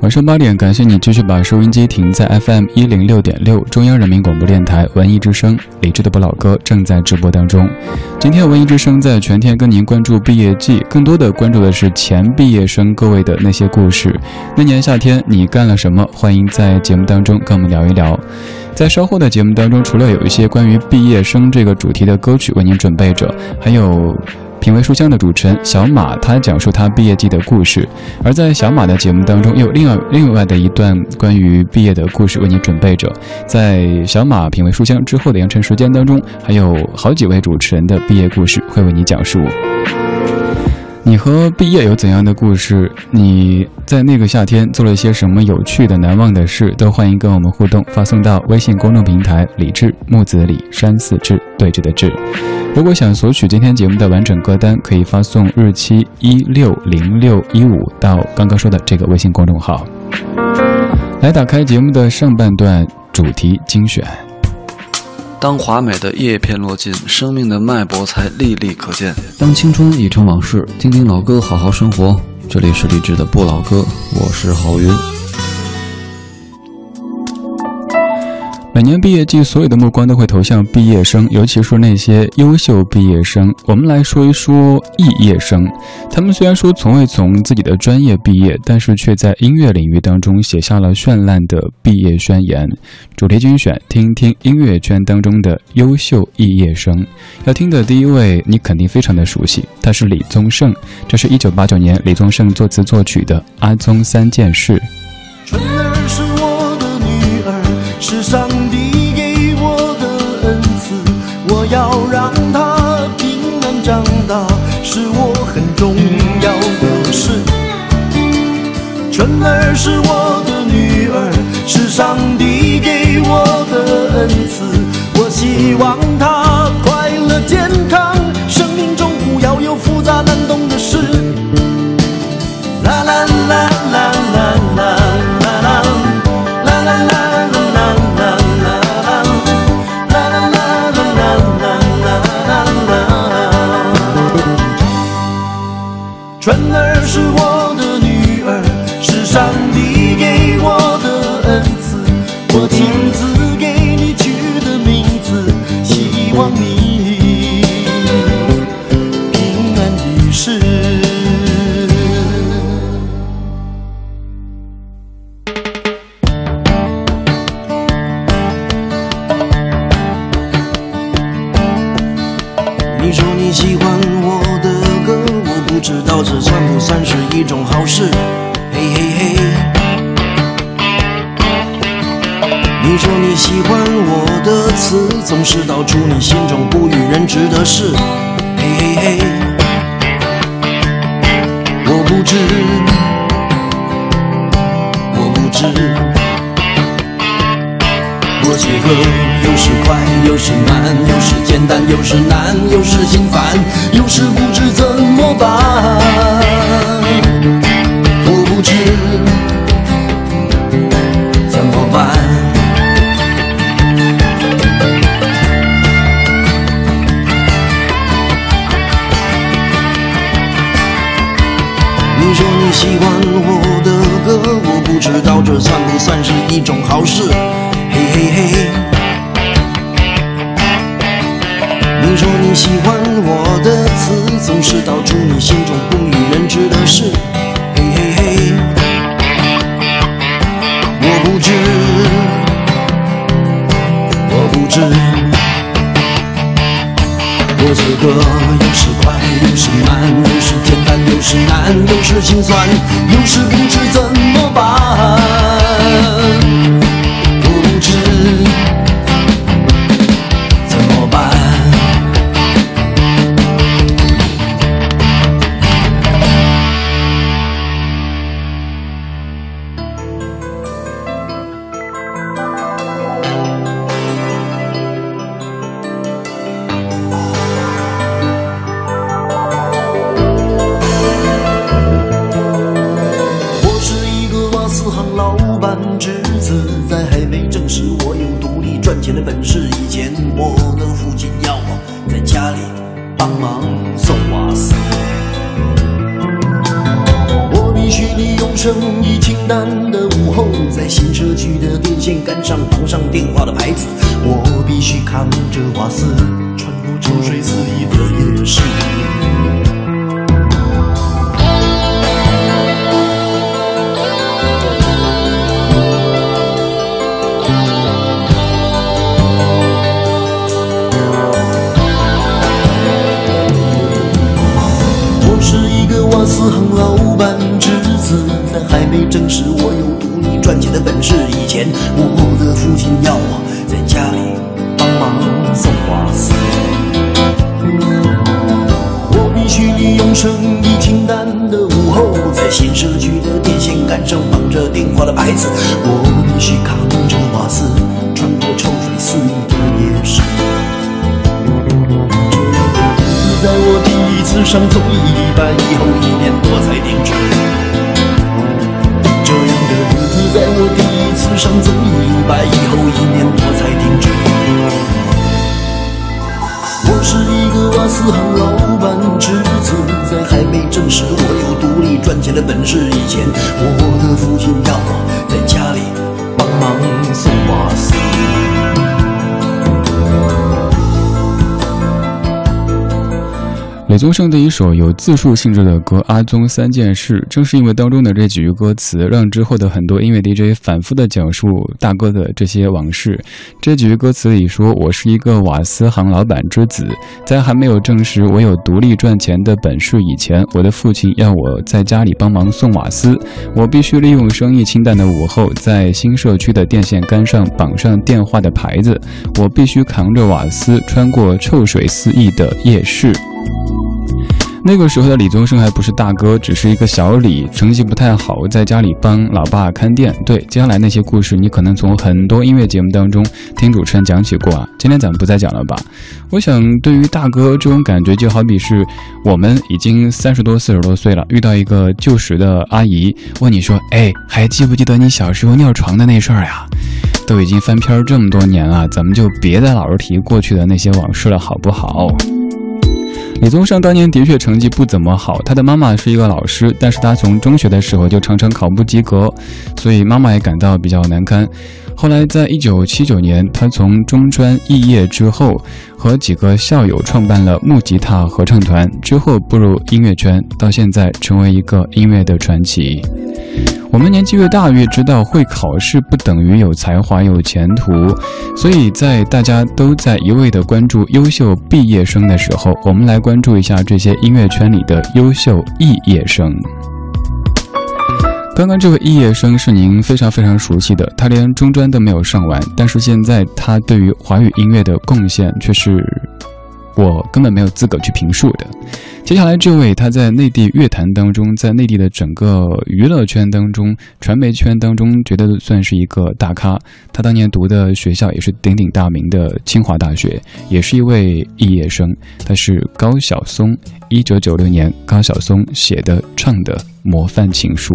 晚上八点，感谢你继续把收音机停在 FM 一零六点六，中央人民广播电台文艺之声，理智的不老歌正在直播当中。今天文艺之声在全天跟您关注毕业季，更多的关注的是前毕业生各位的那些故事。那年夏天你干了什么？欢迎在节目当中跟我们聊一聊。在稍后的节目当中，除了有一些关于毕业生这个主题的歌曲为您准备着，还有。品味书香的主持人小马，他讲述他毕业季的故事。而在小马的节目当中，又有另外另外的一段关于毕业的故事为你准备着。在小马品味书香之后的扬晨时间当中，还有好几位主持人的毕业故事会为你讲述。你和毕业有怎样的故事？你在那个夏天做了一些什么有趣的、难忘的事？都欢迎跟我们互动，发送到微信公众平台“李志木子李山寺志对峙的志”。如果想索取今天节目的完整歌单，可以发送日期一六零六一五到刚刚说的这个微信公众号。来打开节目的上半段主题精选。当华美的叶片落尽，生命的脉搏才历历可见。当青春已成往事，听听老歌，好好生活。这里是励志的不老歌，我是郝云。每年毕业季，所有的目光都会投向毕业生，尤其是那些优秀毕业生。我们来说一说肄业生。他们虽然说从未从自己的专业毕业，但是却在音乐领域当中写下了绚烂的毕业宣言。主题精选，听听音乐圈当中的优秀肄业生。要听的第一位，你肯定非常的熟悉，他是李宗盛。这是一九八九年李宗盛作词作曲的《阿宗三件事》。春儿是我的女儿，是上要让她平安长大，是我很重要的事。春儿是我的女儿，是上帝给我的恩赐，我希望她快乐健康，生命中不要有复杂难懂的事。人知的事。嘿嘿嘿。我不知，我不知。我写歌有时快，有时慢，有时简单，有时难，有时心烦，有时不知怎么办。我不知说你喜欢我的歌，我不知道这算不算是一种好事。嘿嘿嘿。你说你喜欢我的词，总是道出你心中不与人知的事。嘿嘿嘿。我不知，我不知。我此刻心酸有时不知怎钱的本事以前，我的父亲要我在家里帮忙送瓦斯。我必须利用生意清淡的午后，在新社区的电线杆上绑上电话的牌子，我必须扛着瓦斯，在还没证实我有独立赚钱的本事以前，我的父亲要我在家里帮忙送瓦斯。我必须利用生意清淡的午后，在新社区的电线杆上绑着电话的牌子。我必须扛着瓦斯，穿过臭水四溢的夜市。在我第一次上综艺班以后一年多才停止，在我第一次上综艺班以后一年多才停止。我是一个瓦斯行老板侄子，在还没证实我有独立赚钱的本事以前，我的父亲要我李宗盛的一首有自述性质的歌《阿宗三件事》，正是因为当中的这几句歌词，让之后的很多音乐 DJ 反复的讲述大哥的这些往事。这几句歌词里说：“我是一个瓦斯行老板之子，在还没有证实我有独立赚钱的本事以前，我的父亲要我在家里帮忙送瓦斯。我必须利用生意清淡的午后，在新社区的电线杆上绑上电话的牌子。我必须扛着瓦斯，穿过臭水四溢的夜市。”那个时候的李宗盛还不是大哥，只是一个小李，成绩不太好，在家里帮老爸看店。对，接下来那些故事，你可能从很多音乐节目当中听主持人讲起过啊。今天咱们不再讲了吧？我想，对于大哥这种感觉，就好比是我们已经三十多、四十多岁了，遇到一个旧时的阿姨，问你说：“哎，还记不记得你小时候尿床的那事儿呀？”都已经翻篇这么多年了，咱们就别再老是提过去的那些往事了，好不好？李宗盛当年的确成绩不怎么好，他的妈妈是一个老师，但是他从中学的时候就常常考不及格，所以妈妈也感到比较难堪。后来在一九七九年，他从中专肄业之后，和几个校友创办了木吉他合唱团，之后步入音乐圈，到现在成为一个音乐的传奇。我们年纪越大，越知道会考试不等于有才华、有前途。所以在大家都在一味的关注优秀毕业生的时候，我们来关注一下这些音乐圈里的优秀肄业生。刚刚这位毕业生是您非常非常熟悉的，他连中专都没有上完，但是现在他对于华语音乐的贡献却是。我根本没有资格去评述的。接下来这位，他在内地乐坛当中，在内地的整个娱乐圈当中、传媒圈当中，绝对算是一个大咖。他当年读的学校也是鼎鼎大名的清华大学，也是一位毕业生。他是高晓松，一九九六年高晓松写的唱的模范情书。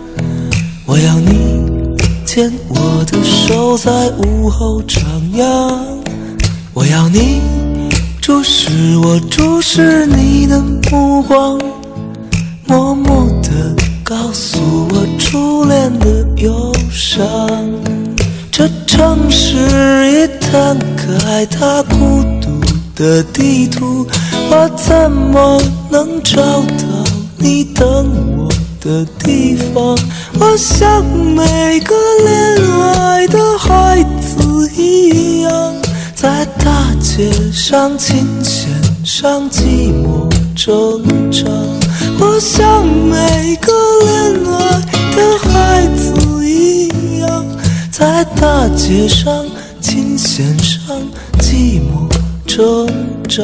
牵我的手，在午后徜徉。我要你注视我，注视你的目光，默默地告诉我初恋的忧伤。这城市一摊开它孤独的地图，我怎么能找到你等我？的地方，我像每个恋爱的孩子一样，在大街上、琴弦上寂寞挣扎。我像每个恋爱的孩子一样，在大街上、琴弦上寂寞挣扎。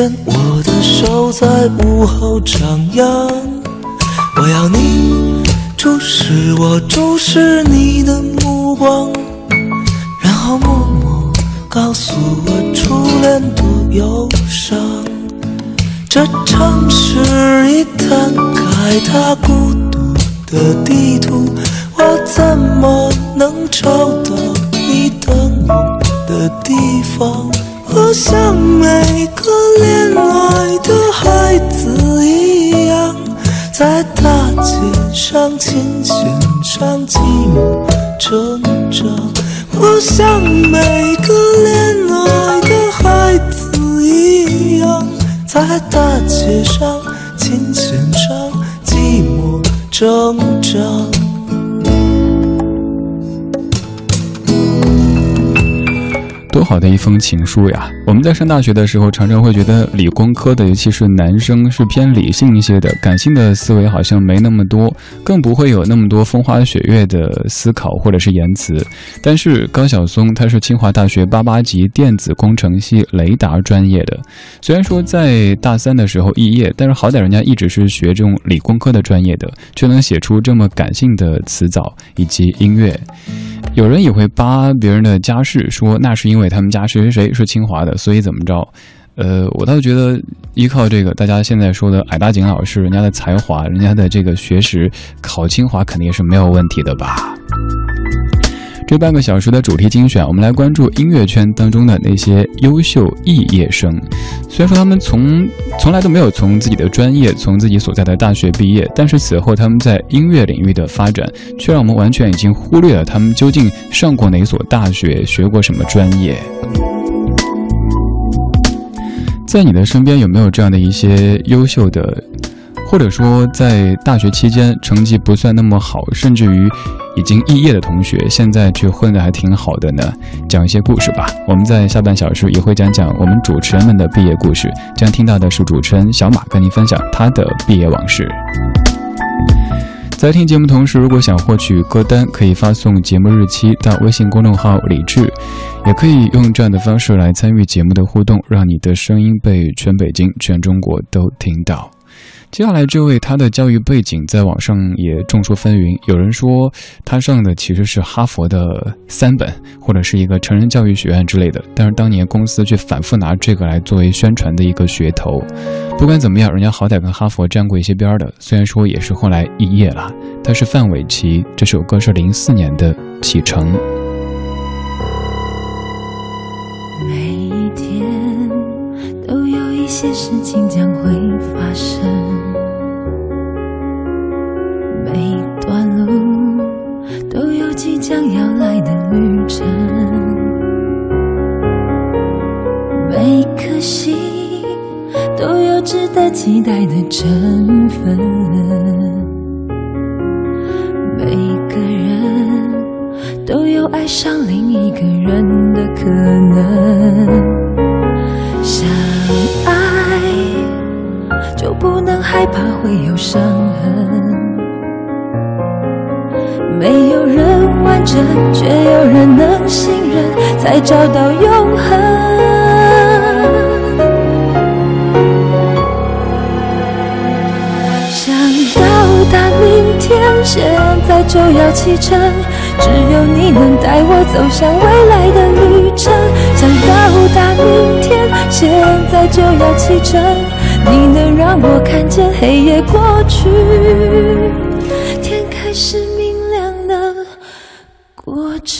牵我的手，在午后徜徉。我要你注视我，注视你的目光，然后默默告诉我，初恋多忧伤。这城市已摊开它孤独的地图，我怎么能找到你等我的地方？我像每个恋爱的孩子一样，在大街上、琴弦上寂寞成长。我像每个恋爱的孩子一样，在大街上、琴弦上寂寞成长。好的一封情书呀！我们在上大学的时候，常常会觉得理工科的，尤其是男生，是偏理性一些的，感性的思维好像没那么多，更不会有那么多风花雪月的思考或者是言辞。但是高晓松他是清华大学八八级电子工程系雷达专业的，虽然说在大三的时候肄业，但是好歹人家一直是学这种理工科的专业的，却能写出这么感性的词藻以及音乐。有人也会扒别人的家世，说那是因为他他们家谁谁谁是清华的，所以怎么着？呃，我倒觉得依靠这个大家现在说的矮大紧老师，人家的才华，人家的这个学识，考清华肯定是没有问题的吧。这半个小时的主题精选，我们来关注音乐圈当中的那些优秀毕业生。虽然说他们从从来都没有从自己的专业、从自己所在的大学毕业，但是此后他们在音乐领域的发展，却让我们完全已经忽略了他们究竟上过哪所大学、学过什么专业。在你的身边有没有这样的一些优秀的，或者说在大学期间成绩不算那么好，甚至于？已经肄业的同学，现在却混得还挺好的呢。讲一些故事吧。我们在下半小时也会讲讲我们主持人们的毕业故事。将听到的是主持人小马跟您分享他的毕业往事。在听节目同时，如果想获取歌单，可以发送节目日期到微信公众号“李志”，也可以用这样的方式来参与节目的互动，让你的声音被全北京、全中国都听到。接下来这位，他的教育背景在网上也众说纷纭。有人说他上的其实是哈佛的三本，或者是一个成人教育学院之类的。但是当年公司却反复拿这个来作为宣传的一个噱头。不管怎么样，人家好歹跟哈佛沾过一些边的。虽然说也是后来肄业了。他是范玮琪，这首歌是零四年的《启程》。每一天都有一些事情将会发生。每段路都有即将要来的旅程，每颗心都有值得期待的成分，每个人都有爱上另一个人的可能。相爱就不能害怕会有伤痕。人完整，却有人能信任，才找到永恒。想到达明天，现在就要启程，只有你能带我走向未来的旅程。想到达明天，现在就要启程，你能让我看见黑夜过去，天开始。些事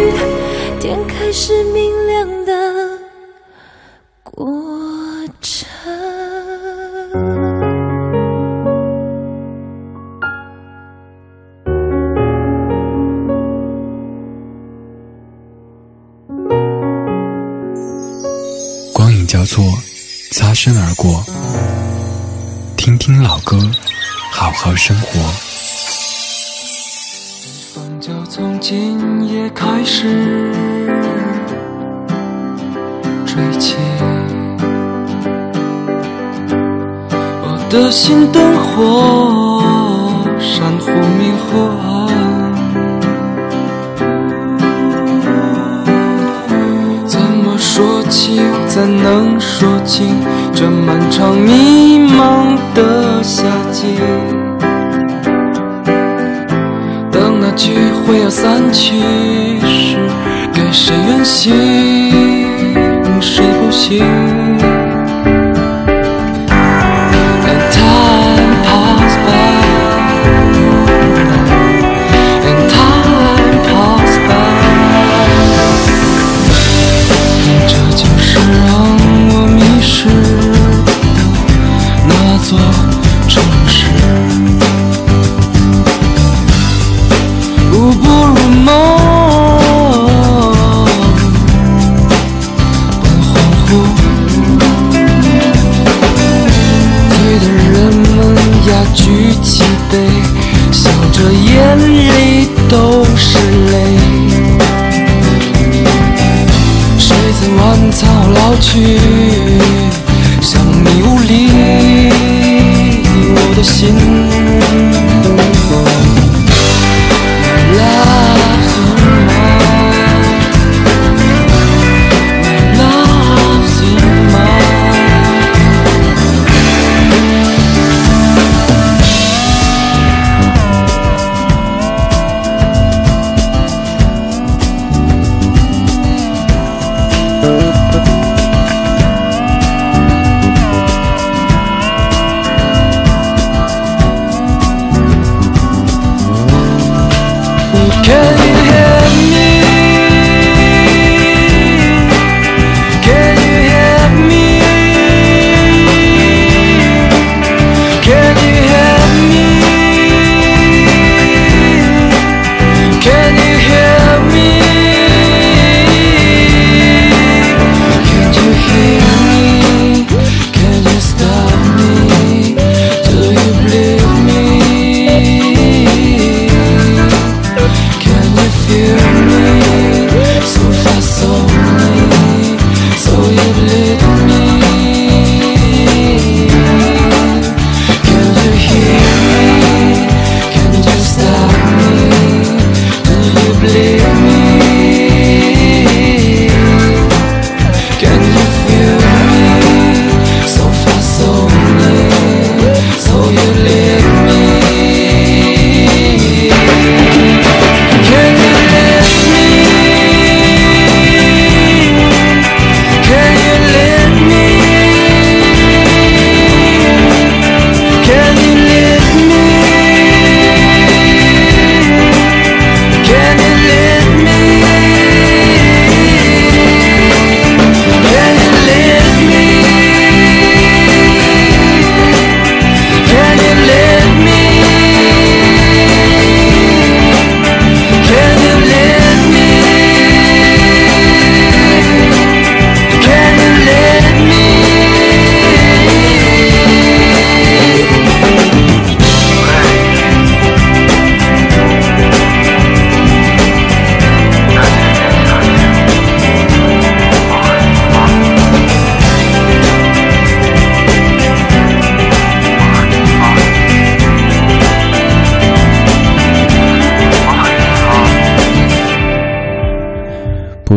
过程。光影交错，擦身而过。听听老歌，好好生活。风就从今夜开始。吹起，的心灯火闪忽明忽暗，怎么说清，怎能说清这漫长迷茫的夏季？等那聚会要散去时，给谁远行？谁不行？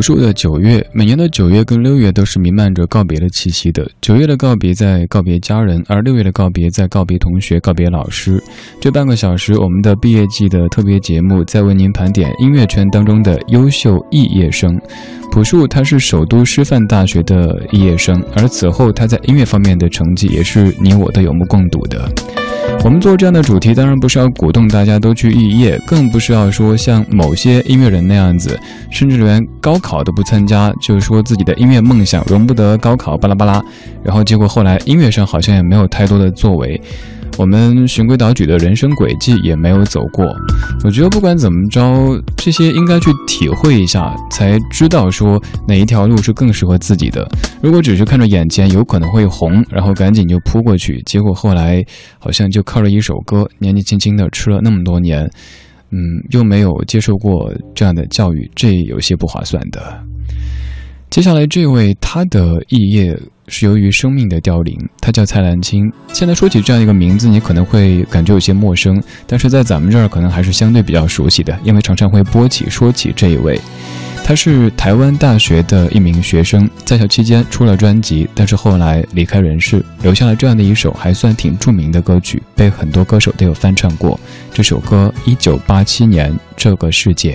树的九月，每年的九月跟六月都是弥漫着告别的气息的。九月的告别在告别家人，而六月的告别在告别同学、告别老师。这半个小时，我们的毕业季的特别节目在为您盘点音乐圈当中的优秀毕业生。朴树他是首都师范大学的毕业生，而此后他在音乐方面的成绩也是你我都有目共睹的。我们做这样的主题，当然不是要鼓动大家都去肄业，更不是要说像某些音乐人那样子，甚至连高考都不参加，就是说自己的音乐梦想容不得高考，巴拉巴拉。然后结果后来音乐上好像也没有太多的作为。我们循规蹈矩的人生轨迹也没有走过，我觉得不管怎么着，这些应该去体会一下，才知道说哪一条路是更适合自己的。如果只是看着眼前有可能会红，然后赶紧就扑过去，结果后来好像就靠着一首歌，年纪轻轻的吃了那么多年，嗯，又没有接受过这样的教育，这有些不划算的。接下来这位，他的异业。是由于生命的凋零，他叫蔡澜清。现在说起这样一个名字，你可能会感觉有些陌生，但是在咱们这儿可能还是相对比较熟悉的，因为常常会播起说起这一位。他是台湾大学的一名学生，在校期间出了专辑，但是后来离开人世，留下了这样的一首还算挺著名的歌曲，被很多歌手都有翻唱过。这首歌一九八七年《这个世界》。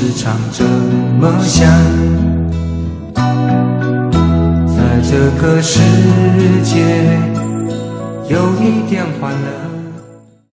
时常这么想。